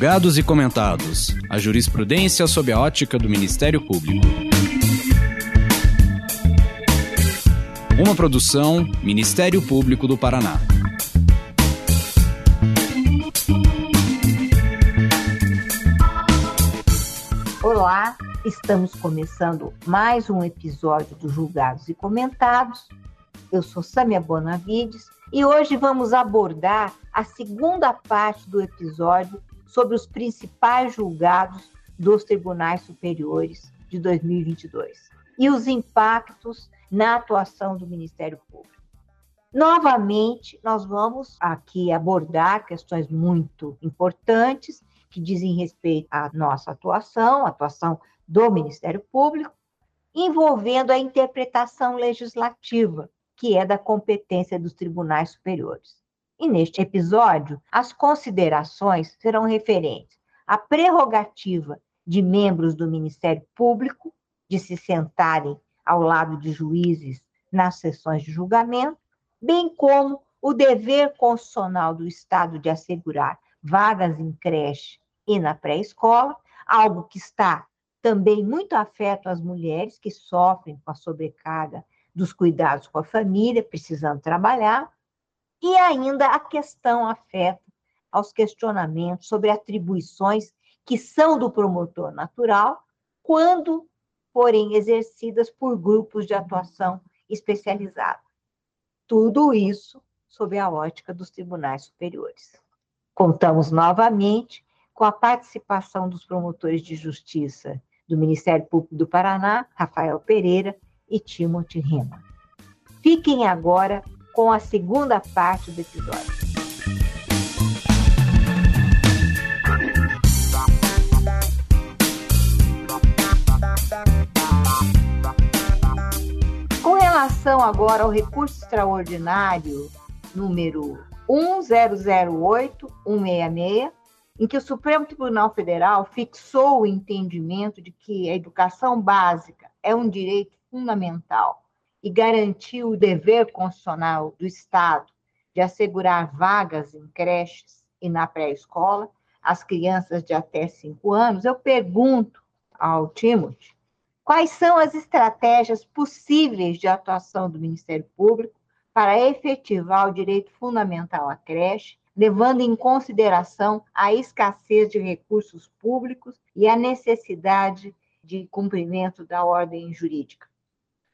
Julgados e comentados. A jurisprudência sob a ótica do Ministério Público. Uma produção Ministério Público do Paraná. Olá, estamos começando mais um episódio do Julgados e Comentados. Eu sou Samia Bonavides e hoje vamos abordar a segunda parte do episódio sobre os principais julgados dos tribunais superiores de 2022 e os impactos na atuação do Ministério Público. Novamente, nós vamos aqui abordar questões muito importantes que dizem respeito à nossa atuação, à atuação do Ministério Público, envolvendo a interpretação legislativa que é da competência dos tribunais superiores. E neste episódio, as considerações serão referentes à prerrogativa de membros do Ministério Público de se sentarem ao lado de juízes nas sessões de julgamento, bem como o dever constitucional do Estado de assegurar vagas em creche e na pré-escola, algo que está também muito afeto às mulheres que sofrem com a sobrecarga dos cuidados com a família, precisando trabalhar, e ainda a questão afeta aos questionamentos sobre atribuições que são do promotor natural, quando, porém, exercidas por grupos de atuação especializada. Tudo isso sob a ótica dos tribunais superiores. Contamos novamente com a participação dos promotores de justiça do Ministério Público do Paraná, Rafael Pereira, e Timothy Rima. Fiquem agora com a segunda parte do episódio. Com relação agora ao recurso extraordinário número 1008166, em que o Supremo Tribunal Federal fixou o entendimento de que a educação básica é um direito fundamental e garantir o dever constitucional do Estado de assegurar vagas em creches e na pré-escola às crianças de até 5 anos, eu pergunto ao Timothy quais são as estratégias possíveis de atuação do Ministério Público para efetivar o direito fundamental à creche, levando em consideração a escassez de recursos públicos e a necessidade de cumprimento da ordem jurídica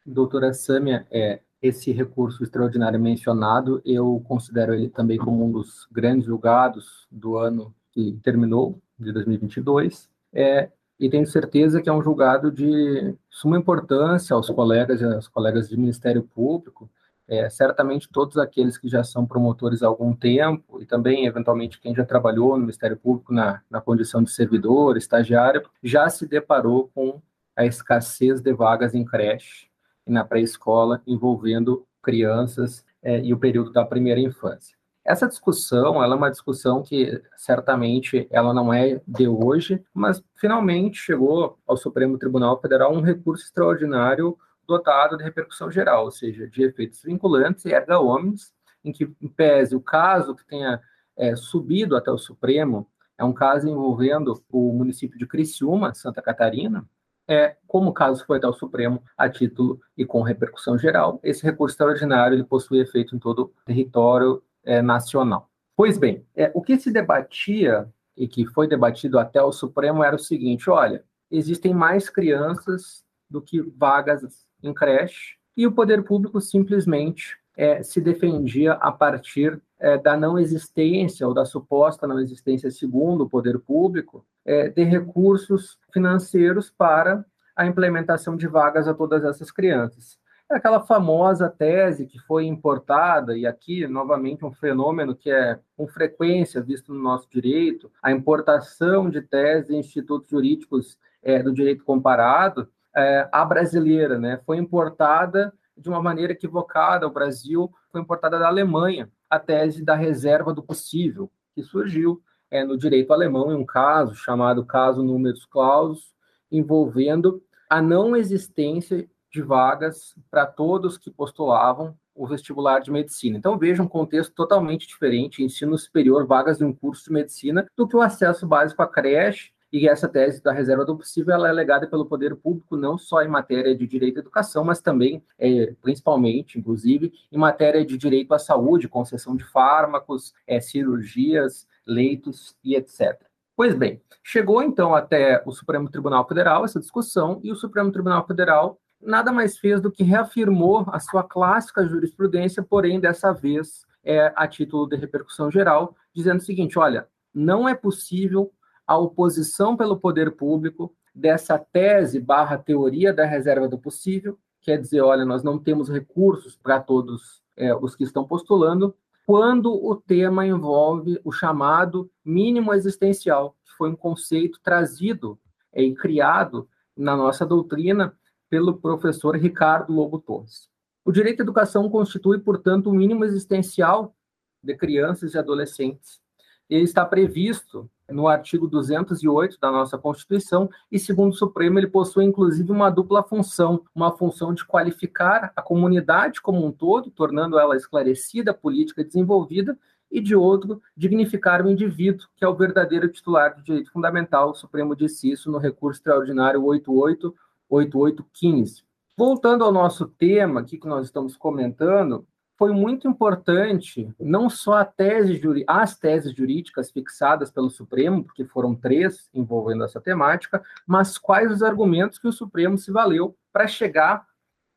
doutora Sâmia, é, esse recurso extraordinário mencionado, eu considero ele também como um dos grandes julgados do ano que terminou, de 2022, é, e tenho certeza que é um julgado de suma importância aos colegas e às colegas do Ministério Público, é, certamente todos aqueles que já são promotores há algum tempo, e também, eventualmente, quem já trabalhou no Ministério Público na, na condição de servidor, estagiário, já se deparou com a escassez de vagas em creche, e na pré-escola, envolvendo crianças é, e o período da primeira infância. Essa discussão, ela é uma discussão que certamente ela não é de hoje, mas finalmente chegou ao Supremo Tribunal Federal um recurso extraordinário dotado de repercussão geral, ou seja, de efeitos vinculantes e erga omnes, em que pese o caso que tenha é, subido até o Supremo, é um caso envolvendo o município de Criciúma, Santa Catarina, é, como o caso foi até o Supremo, a título e com repercussão geral, esse recurso extraordinário ele possui efeito em todo o território é, nacional. Pois bem, é, o que se debatia e que foi debatido até o Supremo era o seguinte: olha, existem mais crianças do que vagas em creche, e o poder público simplesmente é, se defendia a partir é, da não existência ou da suposta não existência, segundo o poder público, é, de recursos financeiros para a implementação de vagas a todas essas crianças. É aquela famosa tese que foi importada, e aqui, novamente, um fenômeno que é com frequência visto no nosso direito, a importação de teses de institutos jurídicos é, do direito comparado, é, a brasileira, né? Foi importada de uma maneira equivocada ao Brasil, foi importada da Alemanha, a tese da reserva do possível, que surgiu é, no direito alemão em um caso chamado caso números clausus, envolvendo a não existência de vagas para todos que postulavam o vestibular de medicina. Então, veja um contexto totalmente diferente, ensino superior, vagas de um curso de medicina, do que o acesso básico à creche, e essa tese da reserva do possível ela é legada pelo poder público não só em matéria de direito à educação, mas também, é, principalmente, inclusive, em matéria de direito à saúde, concessão de fármacos, é, cirurgias, leitos e etc. Pois bem, chegou então até o Supremo Tribunal Federal essa discussão e o Supremo Tribunal Federal nada mais fez do que reafirmou a sua clássica jurisprudência, porém dessa vez é a título de repercussão geral, dizendo o seguinte: olha, não é possível a oposição pelo poder público dessa tese barra teoria da reserva do possível, quer dizer, olha, nós não temos recursos para todos é, os que estão postulando, quando o tema envolve o chamado mínimo existencial, que foi um conceito trazido é, e criado na nossa doutrina pelo professor Ricardo Lobo Torres. O direito à educação constitui, portanto, o mínimo existencial de crianças e adolescentes. Ele está previsto no artigo 208 da nossa Constituição, e segundo o Supremo, ele possui inclusive uma dupla função, uma função de qualificar a comunidade como um todo, tornando ela esclarecida, política desenvolvida, e de outro, dignificar o indivíduo, que é o verdadeiro titular do direito fundamental. O Supremo disse isso no recurso extraordinário 888815. Voltando ao nosso tema aqui que nós estamos comentando, foi muito importante não só tese, as teses jurídicas fixadas pelo Supremo, porque foram três envolvendo essa temática, mas quais os argumentos que o Supremo se valeu para chegar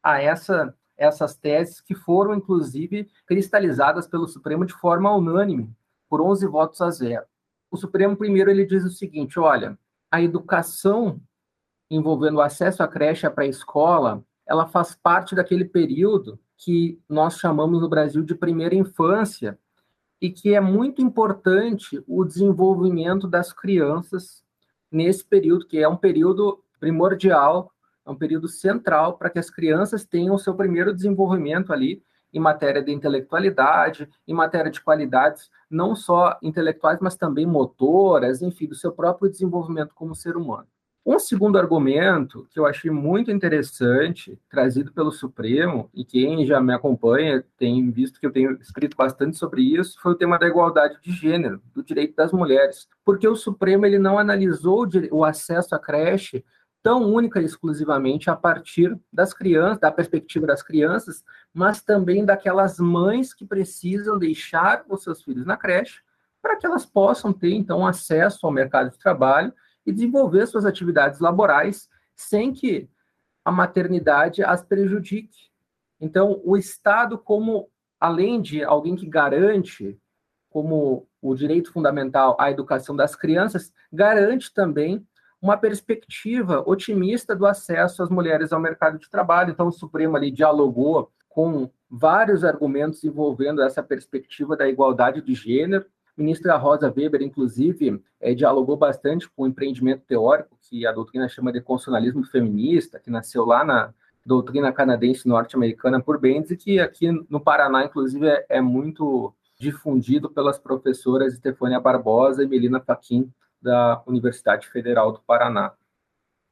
a essa, essas teses que foram, inclusive, cristalizadas pelo Supremo de forma unânime, por 11 votos a zero. O Supremo, primeiro, ele diz o seguinte, olha, a educação envolvendo o acesso à creche para a escola, ela faz parte daquele período que nós chamamos no Brasil de primeira infância e que é muito importante o desenvolvimento das crianças nesse período, que é um período primordial, é um período central para que as crianças tenham o seu primeiro desenvolvimento ali em matéria de intelectualidade, em matéria de qualidades não só intelectuais, mas também motoras, enfim, do seu próprio desenvolvimento como ser humano. Um segundo argumento que eu achei muito interessante, trazido pelo Supremo, e quem já me acompanha tem visto que eu tenho escrito bastante sobre isso, foi o tema da igualdade de gênero, do direito das mulheres. Porque o Supremo ele não analisou o acesso à creche tão única e exclusivamente a partir das crianças, da perspectiva das crianças, mas também daquelas mães que precisam deixar os seus filhos na creche para que elas possam ter, então, acesso ao mercado de trabalho e desenvolver suas atividades laborais sem que a maternidade as prejudique. Então, o Estado, como além de alguém que garante, como o direito fundamental à educação das crianças, garante também uma perspectiva otimista do acesso às mulheres ao mercado de trabalho. Então, o Supremo ali dialogou com vários argumentos envolvendo essa perspectiva da igualdade de gênero, ministra Rosa Weber, inclusive, é, dialogou bastante com o empreendimento teórico, que a doutrina chama de constitucionalismo feminista, que nasceu lá na doutrina canadense norte-americana por Bendis, e que aqui no Paraná, inclusive, é, é muito difundido pelas professoras Estefânia Barbosa e Melina Faquin, da Universidade Federal do Paraná.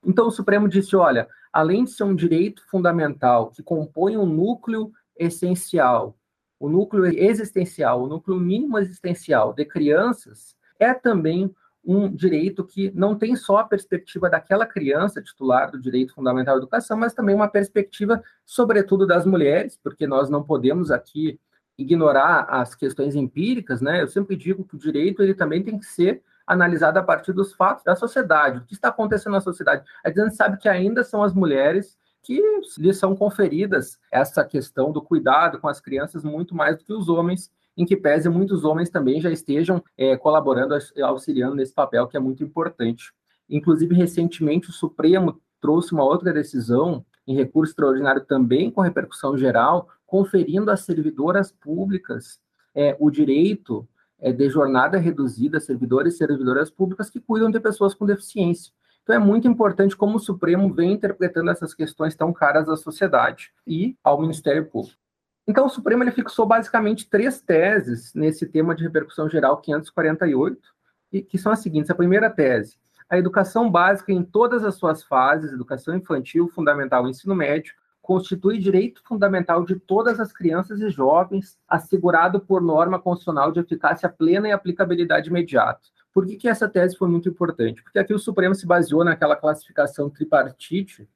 Então, o Supremo disse: olha, além de ser um direito fundamental que compõe um núcleo essencial o núcleo existencial, o núcleo mínimo existencial de crianças, é também um direito que não tem só a perspectiva daquela criança titular do direito fundamental à educação, mas também uma perspectiva, sobretudo, das mulheres, porque nós não podemos aqui ignorar as questões empíricas, né? Eu sempre digo que o direito ele também tem que ser analisado a partir dos fatos da sociedade, o que está acontecendo na sociedade. A gente sabe que ainda são as mulheres que lhes são conferidas essa questão do cuidado com as crianças muito mais do que os homens, em que pese muitos homens também já estejam é, colaborando, auxiliando nesse papel que é muito importante. Inclusive, recentemente, o Supremo trouxe uma outra decisão em recurso extraordinário também com repercussão geral, conferindo às servidoras públicas é, o direito é, de jornada reduzida, servidores e servidoras públicas que cuidam de pessoas com deficiência. Então é muito importante como o Supremo vem interpretando essas questões tão caras à sociedade e ao Ministério Público. Então o Supremo ele fixou basicamente três teses nesse tema de repercussão geral 548, e que são as seguintes: a primeira tese, a educação básica em todas as suas fases, educação infantil, fundamental e ensino médio, constitui direito fundamental de todas as crianças e jovens, assegurado por norma constitucional de eficácia plena e aplicabilidade imediata. Por que, que essa tese foi muito importante? Porque aqui o Supremo se baseou naquela classificação tripartite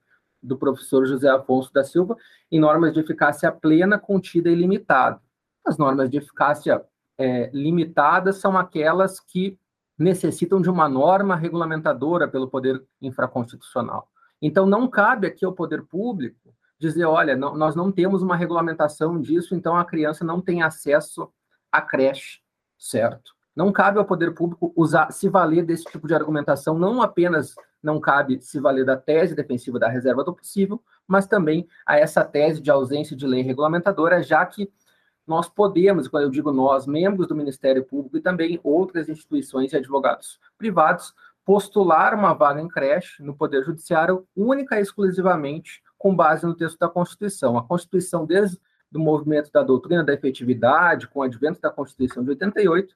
do professor José Afonso da Silva em normas de eficácia plena, contida e limitada. As normas de eficácia é, limitada são aquelas que necessitam de uma norma regulamentadora pelo poder infraconstitucional. Então, não cabe aqui ao poder público dizer, olha, não, nós não temos uma regulamentação disso, então a criança não tem acesso à creche, certo? Não cabe ao poder público usar, se valer desse tipo de argumentação, não apenas não cabe se valer da tese defensiva da reserva do possível, mas também a essa tese de ausência de lei regulamentadora, já que nós podemos, quando eu digo nós, membros do Ministério Público e também outras instituições e advogados privados, postular uma vaga em creche no Poder Judiciário única e exclusivamente com base no texto da Constituição. A Constituição, desde o movimento da doutrina da efetividade, com o advento da Constituição de 88,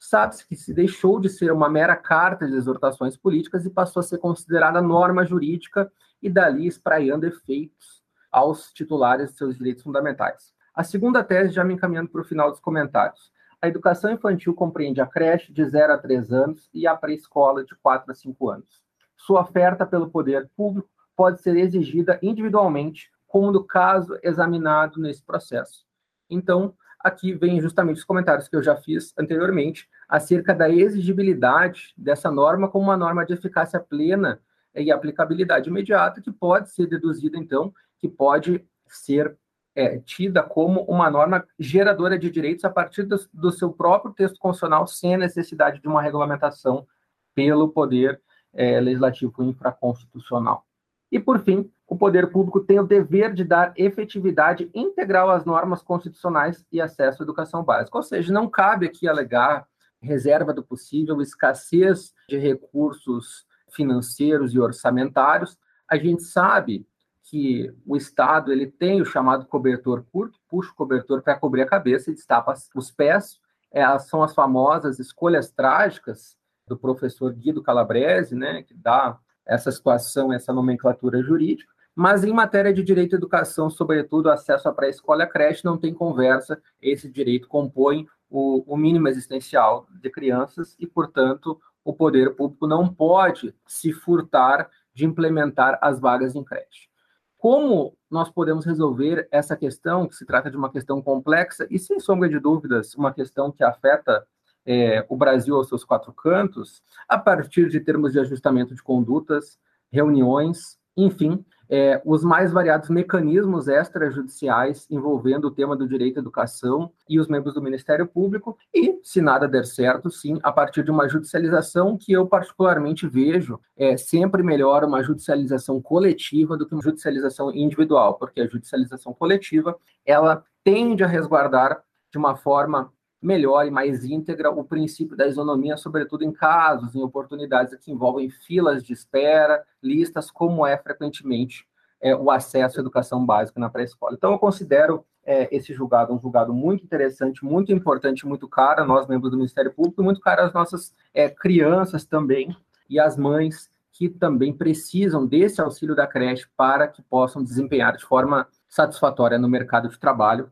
sabe-se que se deixou de ser uma mera carta de exortações políticas e passou a ser considerada norma jurídica e dali espraiando efeitos aos titulares de seus direitos fundamentais. A segunda tese, já me encaminhando para o final dos comentários. A educação infantil compreende a creche de 0 a 3 anos e a pré-escola de 4 a 5 anos. Sua oferta pelo poder público pode ser exigida individualmente, como no caso examinado nesse processo. Então, aqui vem justamente os comentários que eu já fiz anteriormente acerca da exigibilidade dessa norma como uma norma de eficácia plena e aplicabilidade imediata, que pode ser deduzida, então, que pode ser é, tida como uma norma geradora de direitos a partir do, do, seu próprio texto constitucional, sem a necessidade de uma regulamentação pelo poder é, legislativo infraconstitucional. E, por fim, o poder público tem o dever de dar efetividade integral às normas constitucionais e acesso à educação básica. Ou seja, não cabe aqui alegar reserva do possível, escassez de recursos financeiros e orçamentários. A gente sabe que o Estado ele tem o chamado cobertor curto, puxa o cobertor para cobrir a cabeça e destapa os pés. É, são as famosas escolhas trágicas do professor Guido Calabrese, né, que dá essa situação, essa nomenclatura jurídica. Mas em matéria de direito à educação, sobretudo acesso à pré-escola e creche, não tem conversa. Esse direito compõe o, o mínimo existencial de crianças e, portanto, o poder público não pode se furtar de implementar as vagas em creche. Como nós podemos resolver essa questão, que se trata de uma questão complexa e, sem sombra de dúvidas, uma questão que afeta é, o Brasil aos seus quatro cantos, a partir de termos de ajustamento de condutas, reuniões, enfim, é, os mais variados mecanismos extrajudiciais envolvendo o tema do direito à educação e os membros do Ministério Público, e, se nada der certo, sim, a partir de uma judicialização que eu particularmente vejo é sempre melhor uma judicialização coletiva do que uma judicialização individual, porque a judicialização coletiva ela tende a resguardar de uma forma melhor e mais íntegra o princípio da isonomia, sobretudo em casos, em oportunidades que envolvem filas de espera, listas, como é frequentemente é, o acesso à educação básica na pré-escola. Então, eu considero é, esse julgado um julgado muito interessante, muito importante, muito caro a nós, membros do Ministério Público, e muito caro às nossas é, crianças também, e às mães que também precisam desse auxílio da creche para que possam desempenhar de forma satisfatória no mercado de trabalho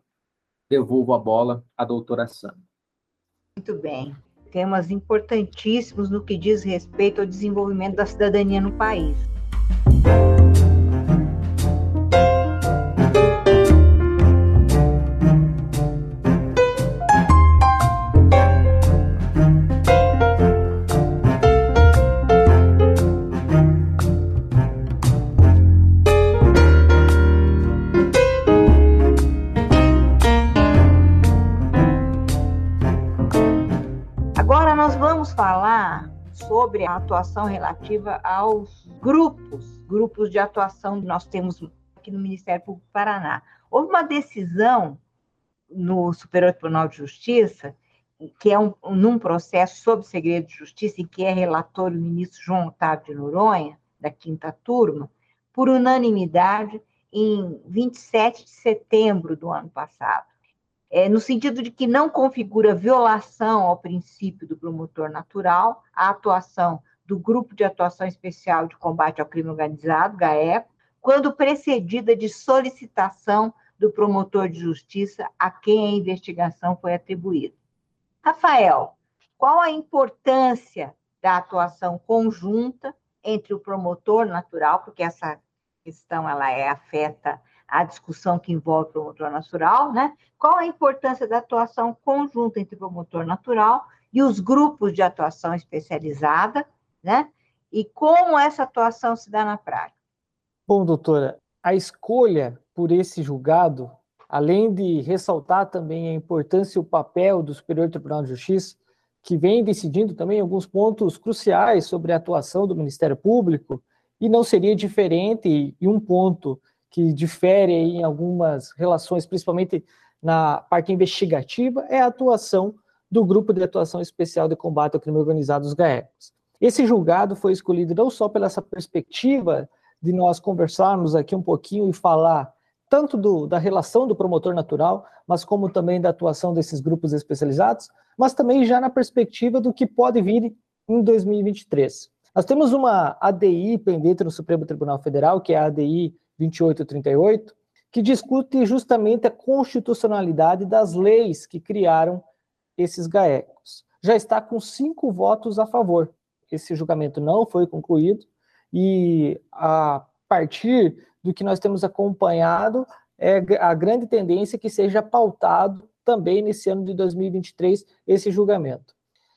devolvo a bola à doutora Sam. Muito bem. Temas importantíssimos no que diz respeito ao desenvolvimento da cidadania no país. Sobre a atuação relativa aos grupos, grupos de atuação que nós temos aqui no Ministério Público do Paraná. Houve uma decisão no Superior Tribunal de Justiça, que é um, num processo sob segredo de justiça, em que é relator o ministro João Otávio de Noronha, da quinta turma, por unanimidade, em 27 de setembro do ano passado é, no sentido de que não configura violação ao princípio do promotor natural, a atuação do Grupo de Atuação Especial de Combate ao Crime Organizado, GAECO, quando precedida de solicitação do promotor de justiça a quem a investigação foi atribuída. Rafael, qual a importância da atuação conjunta entre o promotor natural, porque essa questão ela é afeta a discussão que envolve o promotor natural, né? Qual a importância da atuação conjunta entre o promotor natural e os grupos de atuação especializada, né? E como essa atuação se dá na prática? Bom, doutora, a escolha por esse julgado, além de ressaltar também a importância e o papel do Superior Tribunal de Justiça, que vem decidindo também alguns pontos cruciais sobre a atuação do Ministério Público, e não seria diferente, e um ponto que difere em algumas relações, principalmente na parte investigativa, é a atuação do Grupo de Atuação Especial de Combate ao Crime Organizado, os GAECOS. Esse julgado foi escolhido não só pela essa perspectiva de nós conversarmos aqui um pouquinho e falar tanto do, da relação do promotor natural, mas como também da atuação desses grupos especializados, mas também já na perspectiva do que pode vir em 2023. Nós temos uma ADI pendente no Supremo Tribunal Federal, que é a ADI 2838, que discute justamente a constitucionalidade das leis que criaram esses GAECOS. Já está com cinco votos a favor. Esse julgamento não foi concluído e a partir do que nós temos acompanhado é a grande tendência que seja pautado também nesse ano de 2023 esse julgamento.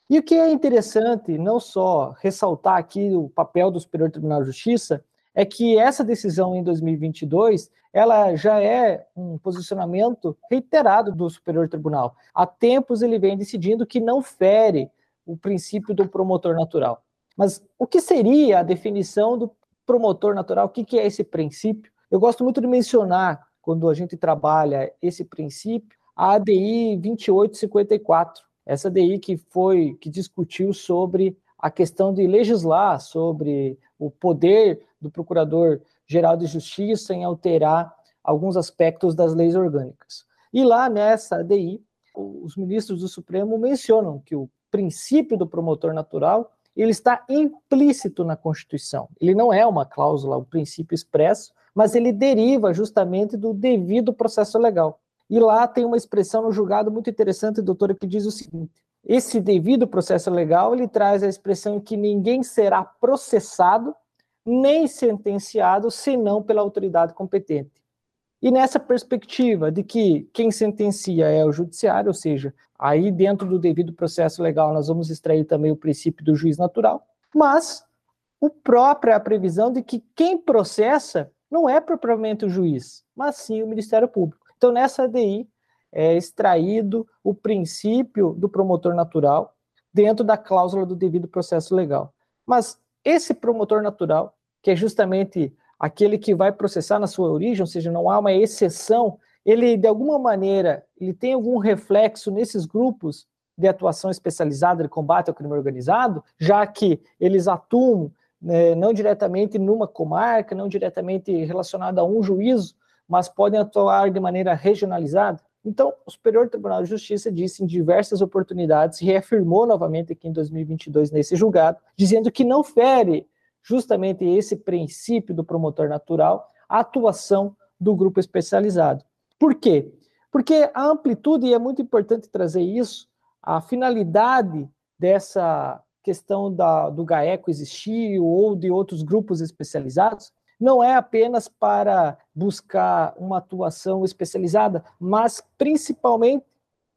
E o que é interessante, não só ressaltar aqui o papel do Superior Tribunal de Justiça, é que essa decisão em 2022 ela já é um posicionamento reiterado do Superior Tribunal. Há tempos ele vem decidindo que não fere o princípio do promotor natural. Mas o que seria a definição do promotor natural? O que é esse princípio? Eu gosto muito de mencionar, quando a gente trabalha esse princípio, a ADI 2854. Essa ADI que foi, que discutiu sobre a questão de legislar sobre o poder do Procurador-Geral de Justiça em alterar alguns aspectos das leis orgânicas. E lá nessa ADI, os ministros do Supremo mencionam que o princípio do promotor natural ele está implícito na Constituição. Ele não é uma cláusula, um princípio expresso, mas ele deriva justamente do devido processo legal. E lá tem uma expressão no julgado muito interessante, doutora, que diz o seguinte: esse devido processo legal, ele traz a expressão que ninguém será processado nem sentenciado senão pela autoridade competente. E nessa perspectiva de que quem sentencia é o judiciário, ou seja, aí dentro do devido processo legal nós vamos extrair também o princípio do juiz natural, mas o próprio é a previsão de que quem processa não é propriamente o juiz, mas sim o Ministério Público. Então nessa ADI é extraído o princípio do promotor natural dentro da cláusula do devido processo legal. Mas esse promotor natural, que é justamente aquele que vai processar na sua origem, ou seja, não há uma exceção, ele de alguma maneira, ele tem algum reflexo nesses grupos de atuação especializada de combate ao crime organizado, já que eles atuam né, não diretamente numa comarca, não diretamente relacionado a um juízo, mas podem atuar de maneira regionalizada. Então, o Superior Tribunal de Justiça disse em diversas oportunidades, reafirmou novamente aqui em 2022 nesse julgado, dizendo que não fere justamente esse princípio do promotor natural a atuação do grupo especializado. Por quê? Porque a amplitude, e é muito importante trazer isso, a finalidade dessa questão da, do GAECO existir ou de outros grupos especializados, não é apenas para buscar uma atuação especializada, mas principalmente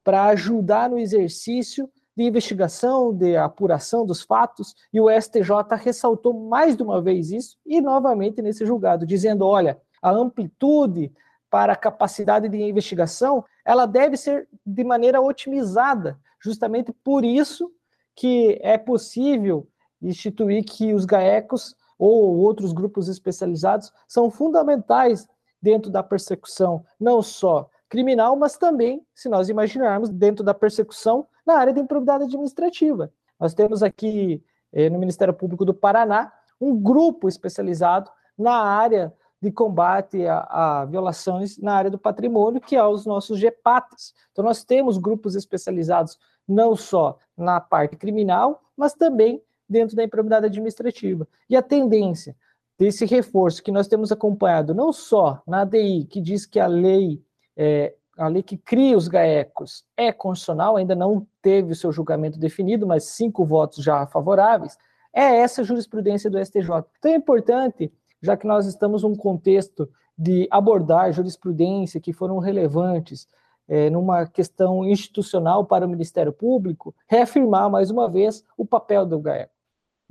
para ajudar no exercício de investigação, de apuração dos fatos, e o STJ ressaltou mais de uma vez isso, e novamente nesse julgado, dizendo: olha, a amplitude para a capacidade de investigação, ela deve ser de maneira otimizada, justamente por isso que é possível instituir que os GAECOS ou outros grupos especializados são fundamentais dentro da persecução, não só criminal, mas também, se nós imaginarmos, dentro da persecução na área da improbidade administrativa. Nós temos aqui eh, no Ministério Público do Paraná um grupo especializado na área de combate a, a, violações na área do patrimônio, que é os nossos GEPATs. Então, nós temos grupos especializados não só na parte criminal, mas também dentro da improbidade administrativa. E a tendência desse reforço que nós temos acompanhado não só na ADI, que diz que a lei, é, a lei que cria os GAECOS é constitucional, ainda não teve o seu julgamento definido, mas cinco votos já favoráveis, é essa jurisprudência do STJ. Então é importante, já que nós estamos num contexto de abordar jurisprudência que foram relevantes é, numa questão institucional para o Ministério Público, reafirmar mais uma vez o papel do GAECO.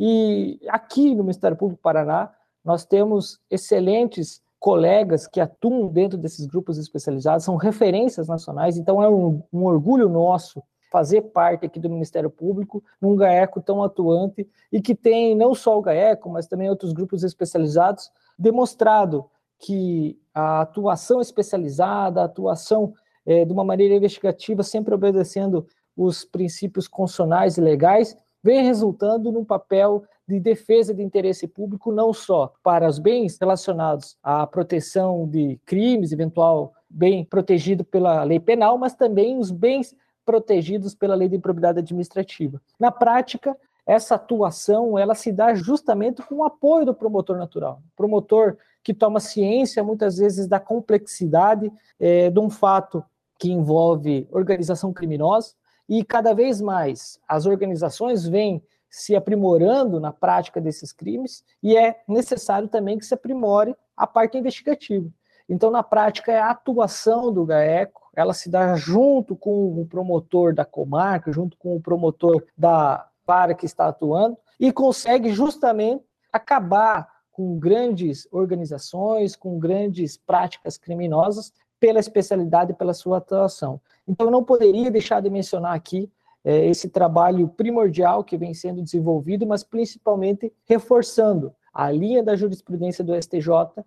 E aqui no Ministério Público do Paraná, nós temos excelentes colegas que atuam dentro desses grupos especializados, são referências nacionais, então é um, um orgulho nosso fazer parte aqui do Ministério Público num GAECO tão atuante e que tem não só o GAECO, mas também outros grupos especializados, demonstrado que a atuação especializada, a atuação é, de uma maneira investigativa, sempre obedecendo os princípios constitucionais e legais, vem resultando num papel de defesa de interesse público, não só para os bens relacionados à proteção de crimes, eventual bem protegido pela lei penal, mas também os bens protegidos pela lei de improbidade administrativa. Na prática, essa atuação ela se dá justamente com o apoio do promotor natural. promotor que toma ciência, muitas vezes, da complexidade é, de um fato que envolve organização criminosa, e cada vez mais as organizações vêm se aprimorando na prática desses crimes e é necessário também que se aprimore a parte investigativa. Então, na prática, é a atuação do GAECO, ela se dá junto com o promotor da comarca, junto com o promotor da vara que está atuando, e consegue justamente acabar com grandes organizações, com grandes práticas criminosas, pela especialidade e pela sua atuação. Então, eu não poderia deixar de mencionar aqui é, esse trabalho primordial que vem sendo desenvolvido, mas principalmente reforçando a linha da jurisprudência do STJ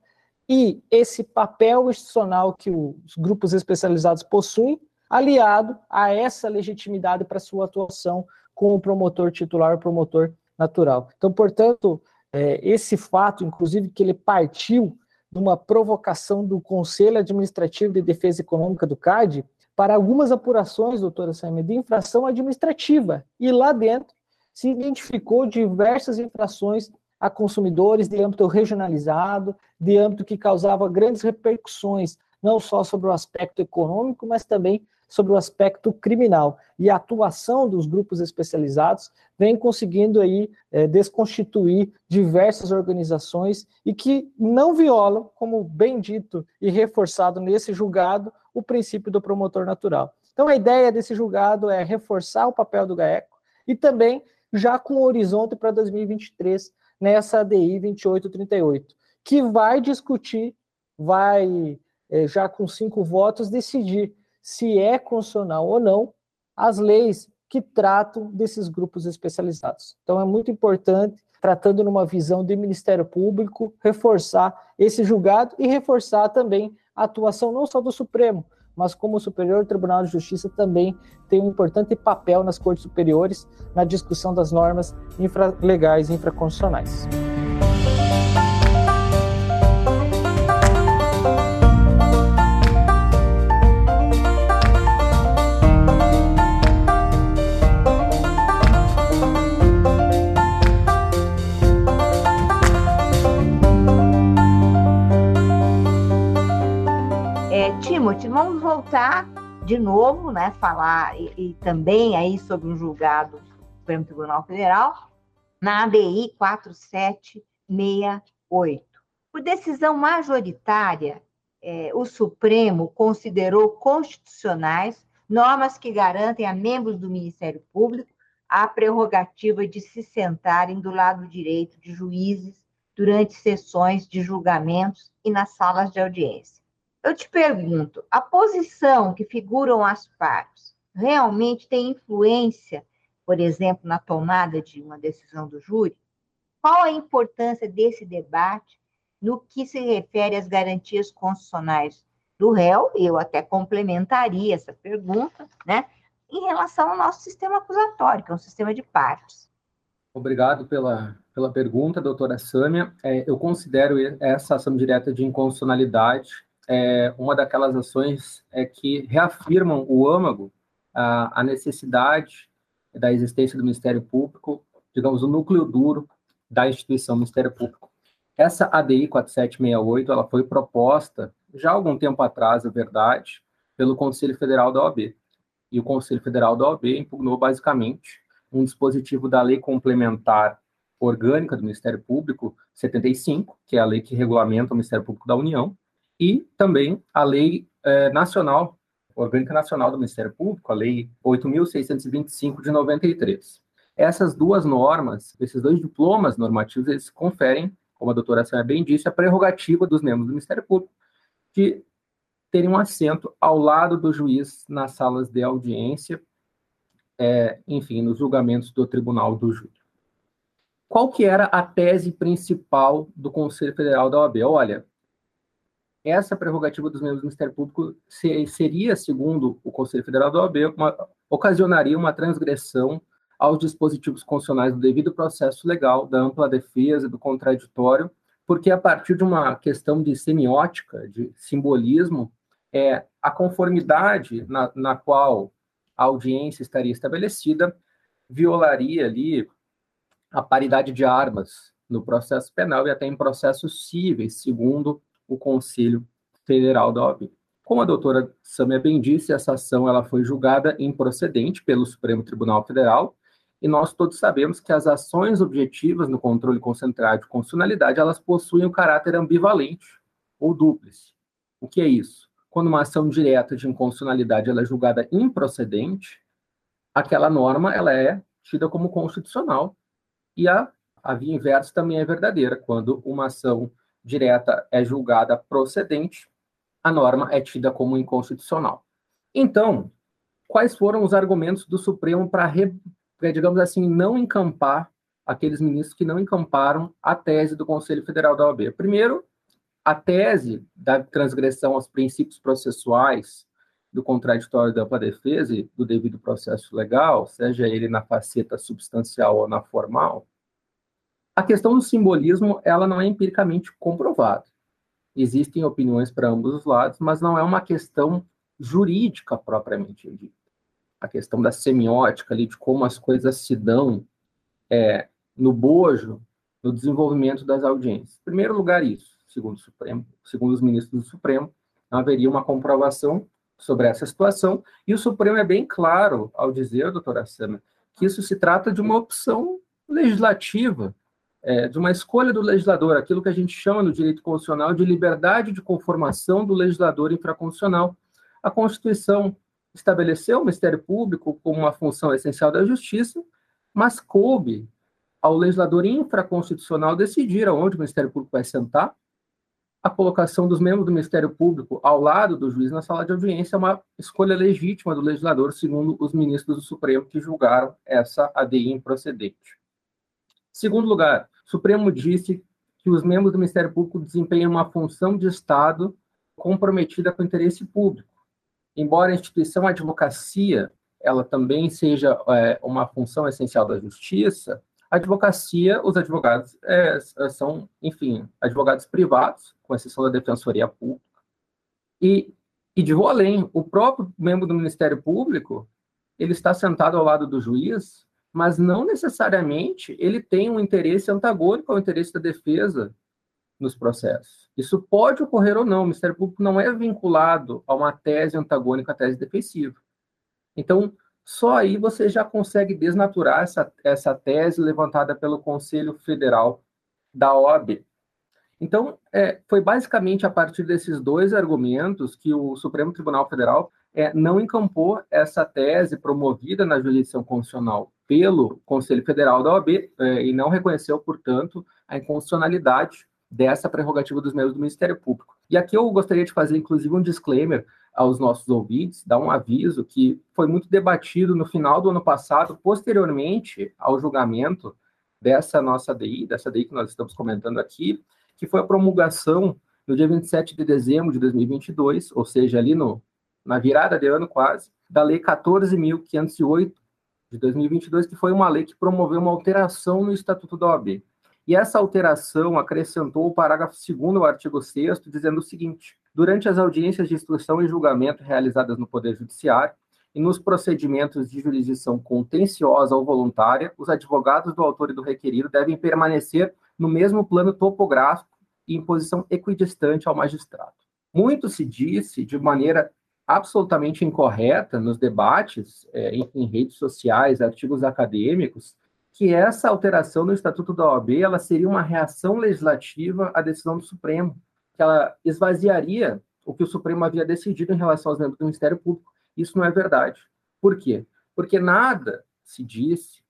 e esse papel institucional que os grupos especializados possuem, aliado a essa legitimidade para sua atuação com o promotor titular, o promotor natural. Então, portanto, é, esse fato, inclusive, que ele partiu de uma provocação do Conselho Administrativo de Defesa Econômica do CAD, para algumas apurações, doutora Samia, de infração administrativa. E lá dentro se identificou diversas infrações a consumidores de âmbito regionalizado, de âmbito que causava grandes repercussões, não só sobre o aspecto econômico, mas também sobre o aspecto criminal. E a atuação dos grupos especializados vem conseguindo aí é, desconstituir diversas organizações e que não violam, como bem dito e reforçado nesse julgado, o princípio do promotor natural. Então, a ideia desse julgado é reforçar o papel do GAECO e também já com horizonte para 2023 nessa ADI 2838, que vai discutir, vai é, já com cinco votos decidir se é constitucional ou não as leis que tratam desses grupos especializados. Então é muito importante, tratando numa visão do Ministério Público, reforçar esse julgado e reforçar também a atuação não só do Supremo, mas como o Superior Tribunal de Justiça também tem um importante papel nas cortes superiores na discussão das normas infralegais e infraconstitucionais. Voltar de novo, né, falar e, e, também aí sobre um julgado do Supremo Tribunal Federal na ADI 4768. Por decisão majoritária, é, o Supremo considerou constitucionais normas que garantem a membros do Ministério Público a prerrogativa de se sentarem do lado direito de juízes durante sessões de julgamentos e nas salas de audiência. Eu te pergunto, a posição que figuram as partes realmente tem influência, por exemplo, na tomada de uma decisão do júri? Qual a importância desse debate no que se refere às garantias constitucionais do réu? Eu até complementaria essa pergunta, né? Em relação ao nosso sistema acusatório, que é um sistema de partes. Obrigado pela, pela pergunta, doutora Sâmia. É, eu considero essa ação direta de inconstitucionalidade é uma daquelas ações é que reafirmam o âmago, a, a necessidade da existência do Ministério Público, digamos, o núcleo duro da instituição Ministério Público. Essa ADI 4768 ela foi proposta já há algum tempo atrás, é verdade, pelo Conselho Federal da OAB. E o Conselho Federal da OAB impugnou basicamente um dispositivo da Lei Complementar Orgânica do Ministério Público 75, que é a lei que regulamenta o Ministério Público da União, e também a Lei eh, Nacional, Orgânica Nacional do Ministério Público, a Lei 8.625 de 93. Essas duas normas, esses dois diplomas normativos, eles conferem, como a doutora Sânia bem disse, a prerrogativa dos membros do Ministério Público de terem um assento ao lado do juiz nas salas de audiência, é, enfim, nos julgamentos do Tribunal do Júri. Qual que era a tese principal do Conselho Federal da OAB? Olha, essa prerrogativa dos membros do Ministério Público seria, segundo o Conselho Federal da OAB, uma, ocasionaria uma transgressão aos dispositivos constitucionais do devido processo legal, da ampla defesa, do contraditório, porque a partir de uma questão de semiótica, de simbolismo, é, a conformidade na, na qual a audiência estaria estabelecida violaria ali a paridade de armas no processo penal e até em processos cíveis, segundo o Conselho Federal da OAB. Como a doutora Samia bem disse, essa ação ela foi julgada improcedente pelo Supremo Tribunal Federal e nós todos sabemos que as ações objetivas no controle concentrado de constitucionalidade, elas possuem o um caráter ambivalente ou dúplice. O que é isso? Quando uma ação direta de inconstitucionalidade ela é julgada improcedente, aquela norma ela é tida como constitucional e a, a via inversa também é verdadeira. Quando uma ação direta é julgada procedente, a norma é tida como inconstitucional. Então, quais foram os argumentos do Supremo para, digamos assim, não encampar aqueles ministros que não encamparam a tese do Conselho Federal da OAB? Primeiro, a tese da transgressão aos princípios processuais do contraditório da ampla defesa e do devido processo legal, seja ele na faceta substancial ou na formal, a questão do simbolismo, ela não é empiricamente comprovada. Existem opiniões para ambos os lados, mas não é uma questão jurídica propriamente dita. A questão da semiótica ali, de como as coisas se dão é, no bojo, no desenvolvimento das audiências. Em primeiro lugar, isso, segundo o Supremo, segundo os ministros do Supremo, não haveria uma comprovação sobre essa situação, e o Supremo é bem claro ao dizer, doutora Sama, que isso se trata de uma opção legislativa, é, de uma escolha do legislador, aquilo que a gente chama no direito constitucional de liberdade de conformação do legislador infraconstitucional. A Constituição estabeleceu o Ministério Público como uma função essencial da justiça, mas coube ao legislador infraconstitucional decidir aonde o Ministério Público vai sentar. A colocação dos membros do Ministério Público ao lado do juiz na sala de audiência é uma escolha legítima do legislador, segundo os ministros do Supremo que julgaram essa ADI improcedente. Segundo lugar, o Supremo disse que os membros do Ministério Público desempenham uma função de Estado comprometida com o interesse público. Embora a instituição advocacia ela também seja é, uma função essencial da justiça, a advocacia, os advogados é, são, enfim, advogados privados, com exceção da defensoria pública. E, e de além, o próprio membro do Ministério Público, ele está sentado ao lado do juiz mas não necessariamente ele tem um interesse antagônico ao interesse da defesa nos processos. Isso pode ocorrer ou não, o Ministério Público não é vinculado a uma tese antagônica à tese defensiva. Então, só aí você já consegue desnaturar essa, essa tese levantada pelo Conselho Federal da OAB. Então, é, foi basicamente a partir desses dois argumentos que o Supremo Tribunal Federal é, não encampou essa tese promovida na jurisdição constitucional pelo Conselho Federal da OAB é, e não reconheceu, portanto, a inconstitucionalidade dessa prerrogativa dos membros do Ministério Público. E aqui eu gostaria de fazer, inclusive, um disclaimer aos nossos ouvintes, dar um aviso que foi muito debatido no final do ano passado, posteriormente ao julgamento dessa nossa DI, dessa DI que nós estamos comentando aqui, que foi a promulgação no dia 27 de dezembro de 2022, ou seja, ali no na virada de ano quase, da Lei 14.508 de 2022, que foi uma lei que promoveu uma alteração no Estatuto da OAB. E essa alteração acrescentou o parágrafo 2 ao artigo 6 dizendo o seguinte: durante as audiências de instrução e julgamento realizadas no Poder Judiciário e nos procedimentos de jurisdição contenciosa ou voluntária, os advogados do autor e do requerido devem permanecer no mesmo plano topográfico e em posição equidistante ao magistrado. Muito se disse de maneira absolutamente incorreta nos debates, é, em, em, redes sociais, artigos acadêmicos, que essa alteração no Estatuto da OAB ela seria uma reação legislativa à decisão do Supremo, que ela esvaziaria o que o Supremo havia decidido em relação aos membros do Ministério Público. Isso não é verdade. Por quê? Porque nada se disse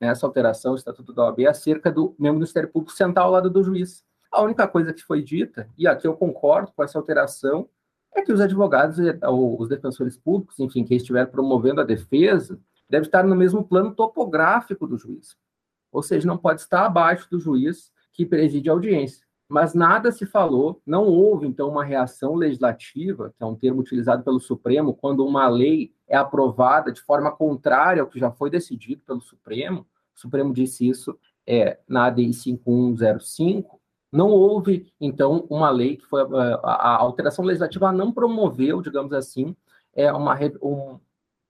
nessa alteração do Estatuto da OAB acerca do membro do Ministério Público sentar ao lado do juiz. A única coisa que foi dita, e aqui eu concordo com essa alteração, é que os advogados ou os defensores públicos, enfim, quem estiver promovendo a defesa, deve estar no mesmo plano topográfico do juiz. Ou seja, não pode estar abaixo do juiz que preside a audiência. Mas nada se falou, não houve, então, uma reação legislativa, que é um termo utilizado pelo Supremo, quando uma lei é aprovada de forma contrária ao que já foi decidido pelo Supremo. O Supremo disse isso é, na ADI 5105, não houve, então, uma lei que foi. Eh, a, alteração legislativa não promoveu, digamos assim, é uma, um,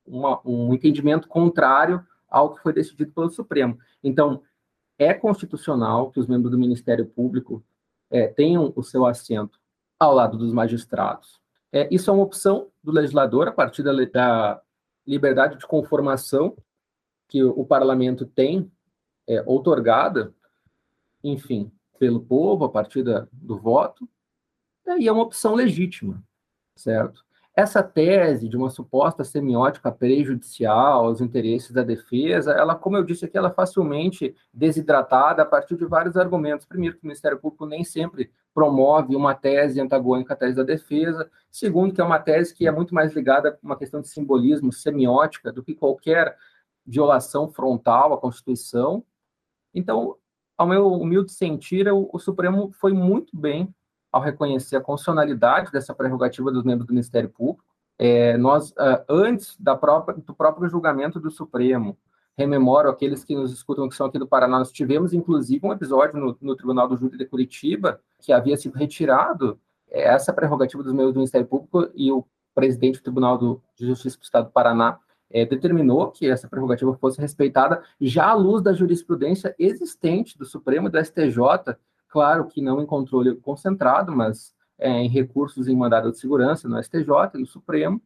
uma, um entendimento contrário ao que foi decidido pelo Supremo. Então, é constitucional que os membros do Ministério Público é, tenham o seu assento ao lado dos magistrados. É, isso é uma opção do legislador a partir da, da liberdade de conformação que o, o parlamento tem é, outorgada, enfim, pelo povo a partir da, do voto, e é uma opção legítima, certo? Essa tese de uma suposta semiótica prejudicial aos interesses da defesa, ela, como eu disse aqui, ela é facilmente desidratada a partir de vários argumentos. Primeiro, que o Ministério Público nem sempre promove uma tese antagônica à tese da defesa. Segundo, que é uma tese que é muito mais ligada a uma questão de simbolismo, semiótica, do que qualquer violação frontal à Constituição. Então, ao meu humilde sentir, o, o Supremo foi muito bem ao reconhecer a constitucionalidade dessa prerrogativa dos membros do Ministério Público. É, nós, uh, antes da própria, do próprio julgamento do Supremo, rememoro aqueles que nos escutam que são aqui do Paraná, nós tivemos inclusive um episódio no, no Tribunal do Júri de Curitiba que havia sido retirado é, essa prerrogativa dos membros do Ministério Público e o presidente do Tribunal do, de Justiça do Estado do Paraná é, determinou que essa prerrogativa fosse respeitada já à luz da jurisprudência existente do Supremo e do STJ, claro que não em controle concentrado, mas é, em recursos em mandado de segurança no STJ e no Supremo,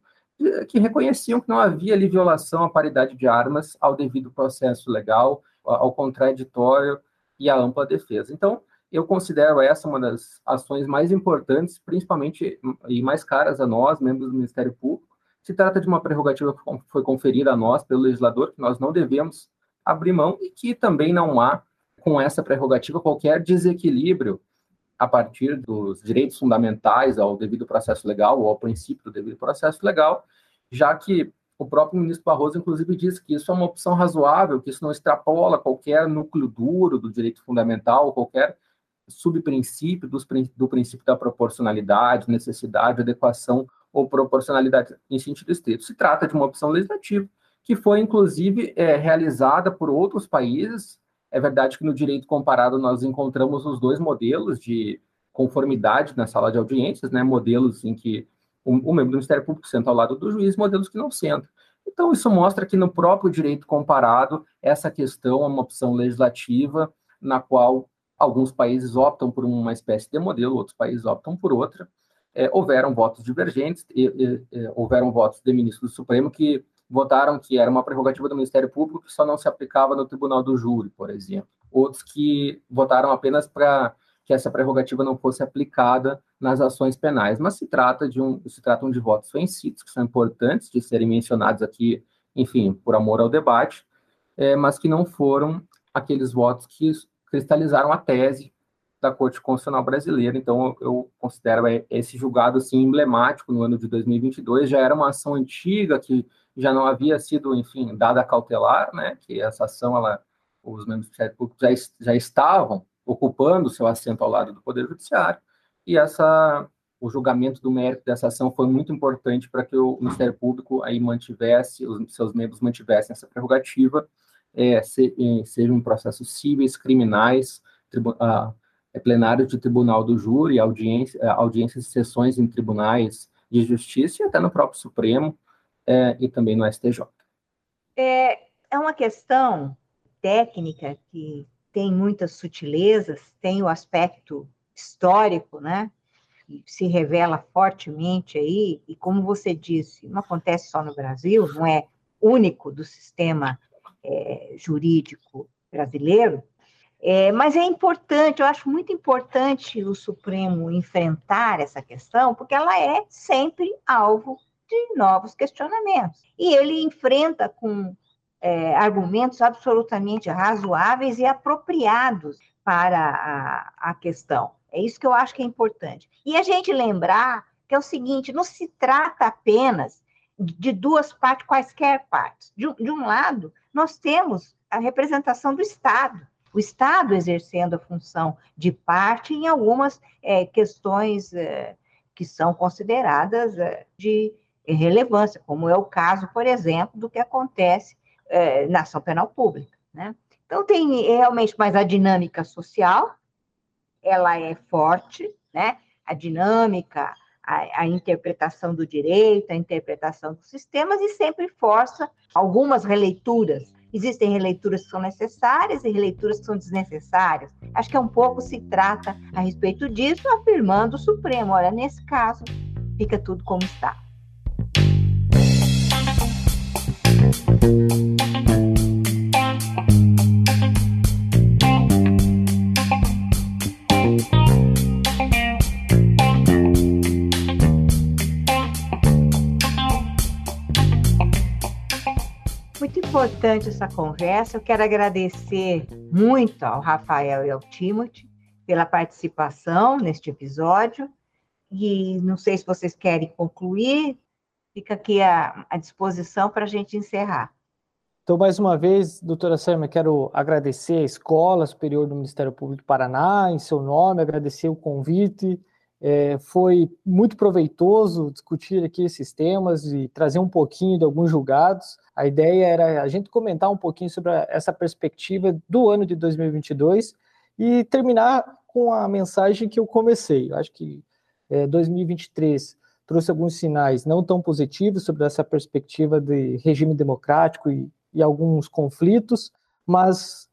que reconheciam que não havia ali violação à paridade de armas, ao devido processo legal, ao contraditório e à ampla defesa. Então, eu considero essa uma das ações mais importantes, principalmente e mais caras a nós, membros do Ministério Público, se trata de uma prerrogativa que foi conferida a nós pelo legislador, que nós não devemos abrir mão e que também não há, com essa prerrogativa, qualquer desequilíbrio a partir dos direitos fundamentais ao devido processo legal ou ao princípio do devido processo legal, já que o próprio ministro Barroso, inclusive, diz que isso é uma opção razoável, que isso não extrapola qualquer núcleo duro do direito fundamental, qualquer subprincípio do princípio da proporcionalidade, necessidade, adequação ou proporcionalidade em sentido estrito. Se trata de uma opção legislativa que foi, inclusive, é, realizada por outros países. É verdade que no direito comparado nós encontramos os dois modelos de conformidade na sala de audiências, né, modelos em que o, o membro do Ministério Público senta ao lado do juiz, modelos que não sentam. Então, isso mostra que no próprio direito comparado, essa questão é uma opção legislativa na qual alguns países optam por uma espécie de modelo, outros países optam por outra é, houveram votos divergentes, e, e, e, houveram votos de ministros do Supremo que votaram que era uma prerrogativa do Ministério Público que só não se aplicava no Tribunal do Júri, por exemplo. Outros que votaram apenas para que essa prerrogativa não fosse aplicada nas ações penais, mas se trata de um se tratam de votos vencidos que são importantes de serem mencionados aqui, enfim, por amor ao debate, é, mas que não foram aqueles votos que cristalizaram a tese da Corte Constitucional Brasileira. Então, eu, considero é, esse julgado assim emblemático no ano de 2022. Já era uma ação antiga que já não havia sido, enfim, dada cautelar, né? Que essa ação, ela, os membros do Ministério Público já, já estavam ocupando seu assento ao lado do Poder Judiciário. E essa o julgamento do mérito dessa ação foi muito importante para que o Ministério Público aí mantivesse, os seus membros mantivessem essa prerrogativa, é, se, sejam processos cíveis, criminais, tribu, é plenário de tribunal do júri, audiência, é, audiências e sessões em tribunais de justiça e até no próprio Supremo é, e também no STJ. É, é uma questão técnica que tem muitas sutilezas, tem o aspecto histórico, né? se revela fortemente aí, e como você disse, não acontece só no Brasil, não é único do sistema é, jurídico brasileiro, é, mas é importante, eu acho muito importante o Supremo enfrentar essa questão, porque ela é sempre alvo de novos questionamentos. E ele enfrenta com é, argumentos absolutamente razoáveis e apropriados para a, a questão. É isso que eu acho que é importante. E a gente lembrar que é o seguinte: não se trata apenas de duas partes, quaisquer partes. De, de um lado, nós temos a representação do Estado, o Estado exercendo a função de parte em algumas é, questões é, que são consideradas é, de relevância, como é o caso, por exemplo, do que acontece na ação penal pública. Né? Então, tem realmente mais a dinâmica social, ela é forte, né? A dinâmica, a, a, interpretação do direito, a interpretação dos sistemas, e sempre força algumas releituras. Existem releituras que são necessárias e releituras que são desnecessárias. Acho que é um pouco se trata a respeito disso, afirmando o Supremo. Olha, nesse caso, fica tudo como está. Importante essa conversa. Eu quero agradecer muito ao Rafael e ao Timothy pela participação neste episódio. E não sei se vocês querem concluir, fica aqui à, à disposição para a gente encerrar. Então, mais uma vez, doutora Sama, quero agradecer a Escola Superior do Ministério Público do Paraná, em seu nome, agradecer o convite. É, foi muito proveitoso discutir aqui esses temas e trazer um pouquinho de alguns julgados. A ideia era a gente comentar um pouquinho sobre essa perspectiva do ano de 2022 e terminar com a mensagem que eu comecei. Eu acho que é, 2023 trouxe alguns sinais não tão positivos sobre essa perspectiva de regime democrático e, e alguns conflitos, mas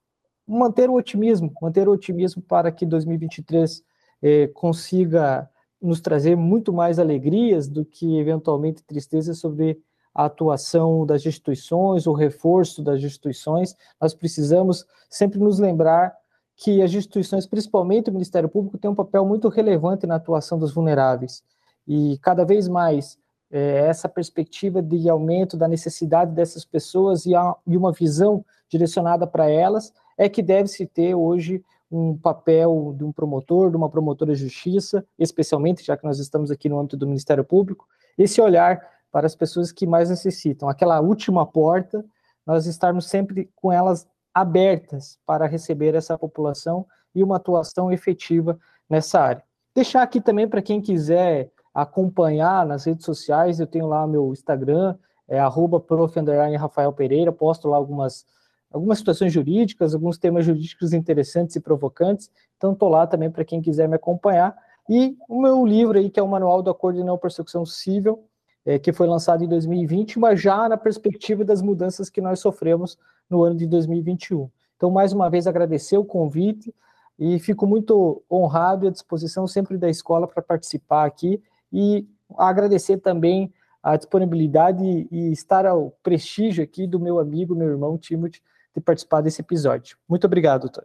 manter o otimismo, manter o otimismo para que 2023 é, consiga nos trazer muito mais alegrias do que eventualmente tristezas sobre a atuação das instituições, o reforço das instituições, nós precisamos sempre nos lembrar que as instituições, principalmente o Ministério Público, tem um papel muito relevante na atuação dos vulneráveis. E cada vez mais é, essa perspectiva de aumento da necessidade dessas pessoas e, a, e uma visão direcionada para elas é que deve se ter hoje um papel de um promotor, de uma promotora de justiça, especialmente já que nós estamos aqui no âmbito do Ministério Público, esse olhar para as pessoas que mais necessitam. Aquela última porta, nós estarmos sempre com elas abertas para receber essa população e uma atuação efetiva nessa área. Deixar aqui também para quem quiser acompanhar nas redes sociais, eu tenho lá meu Instagram, é arroba Rafael Pereira, posto lá algumas, algumas situações jurídicas, alguns temas jurídicos interessantes e provocantes, então estou lá também para quem quiser me acompanhar. E o meu livro aí, que é o Manual do Acordo de Não Persecução Civil, é, que foi lançado em 2020, mas já na perspectiva das mudanças que nós sofremos no ano de 2021. Então, mais uma vez, agradecer o convite e fico muito honrado e à disposição sempre da escola para participar aqui e agradecer também a disponibilidade e estar ao prestígio aqui do meu amigo, meu irmão Timothy, de participar desse episódio. Muito obrigado, doutor.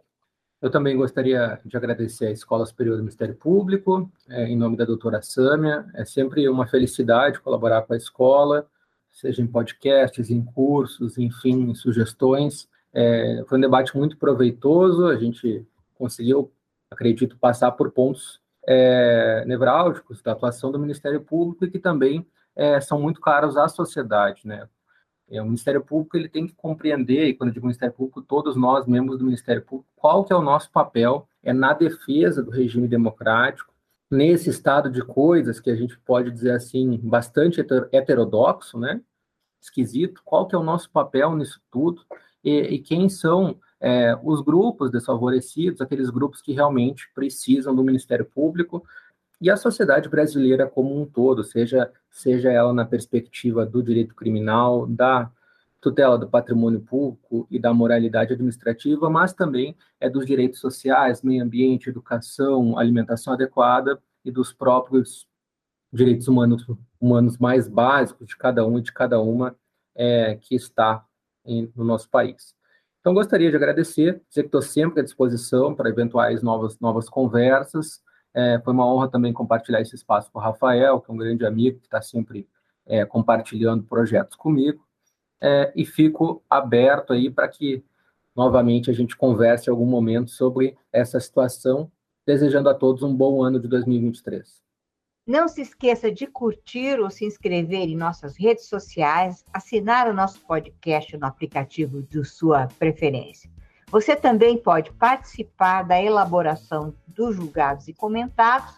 Eu também gostaria de agradecer à Escola Superior do Ministério Público, é, em nome da doutora Sâmia. É sempre uma felicidade colaborar com a escola, seja em podcasts, em cursos, enfim, em sugestões. É, foi um debate muito proveitoso, a gente conseguiu, acredito, passar por pontos é, nevrálgicos da atuação do Ministério Público e que também é, são muito caros à sociedade, né? É, o Ministério Público ele tem que compreender, e quando eu digo Ministério Público, todos nós, membros do Ministério Público, qual que é o nosso papel é na defesa do regime democrático, nesse estado de coisas que a gente pode dizer assim, bastante heterodoxo, né? esquisito, qual que é o nosso papel nisso tudo e, e quem são é, os grupos desfavorecidos, aqueles grupos que realmente precisam do Ministério Público e a sociedade brasileira como um todo, seja, seja ela na perspectiva do direito criminal, da tutela do patrimônio público e da moralidade administrativa, mas também é dos direitos sociais, meio ambiente, educação, alimentação adequada e dos próprios direitos humanos, humanos mais básicos de cada um e de cada uma é, que está em, no nosso país. Então, gostaria de agradecer, dizer que estou sempre à disposição para eventuais novas, novas conversas. É, foi uma honra também compartilhar esse espaço com o Rafael, que é um grande amigo que está sempre é, compartilhando projetos comigo é, e fico aberto aí para que novamente a gente converse em algum momento sobre essa situação, desejando a todos um bom ano de 2023. Não se esqueça de curtir ou se inscrever em nossas redes sociais, assinar o nosso podcast no aplicativo de sua preferência. Você também pode participar da elaboração dos julgados e comentados,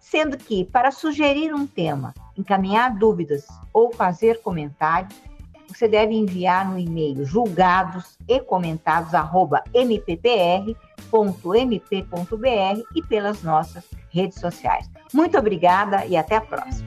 sendo que, para sugerir um tema, encaminhar dúvidas ou fazer comentários, você deve enviar no e-mail julgados e comentados mppr.mp.br e pelas nossas redes sociais. Muito obrigada e até a próxima.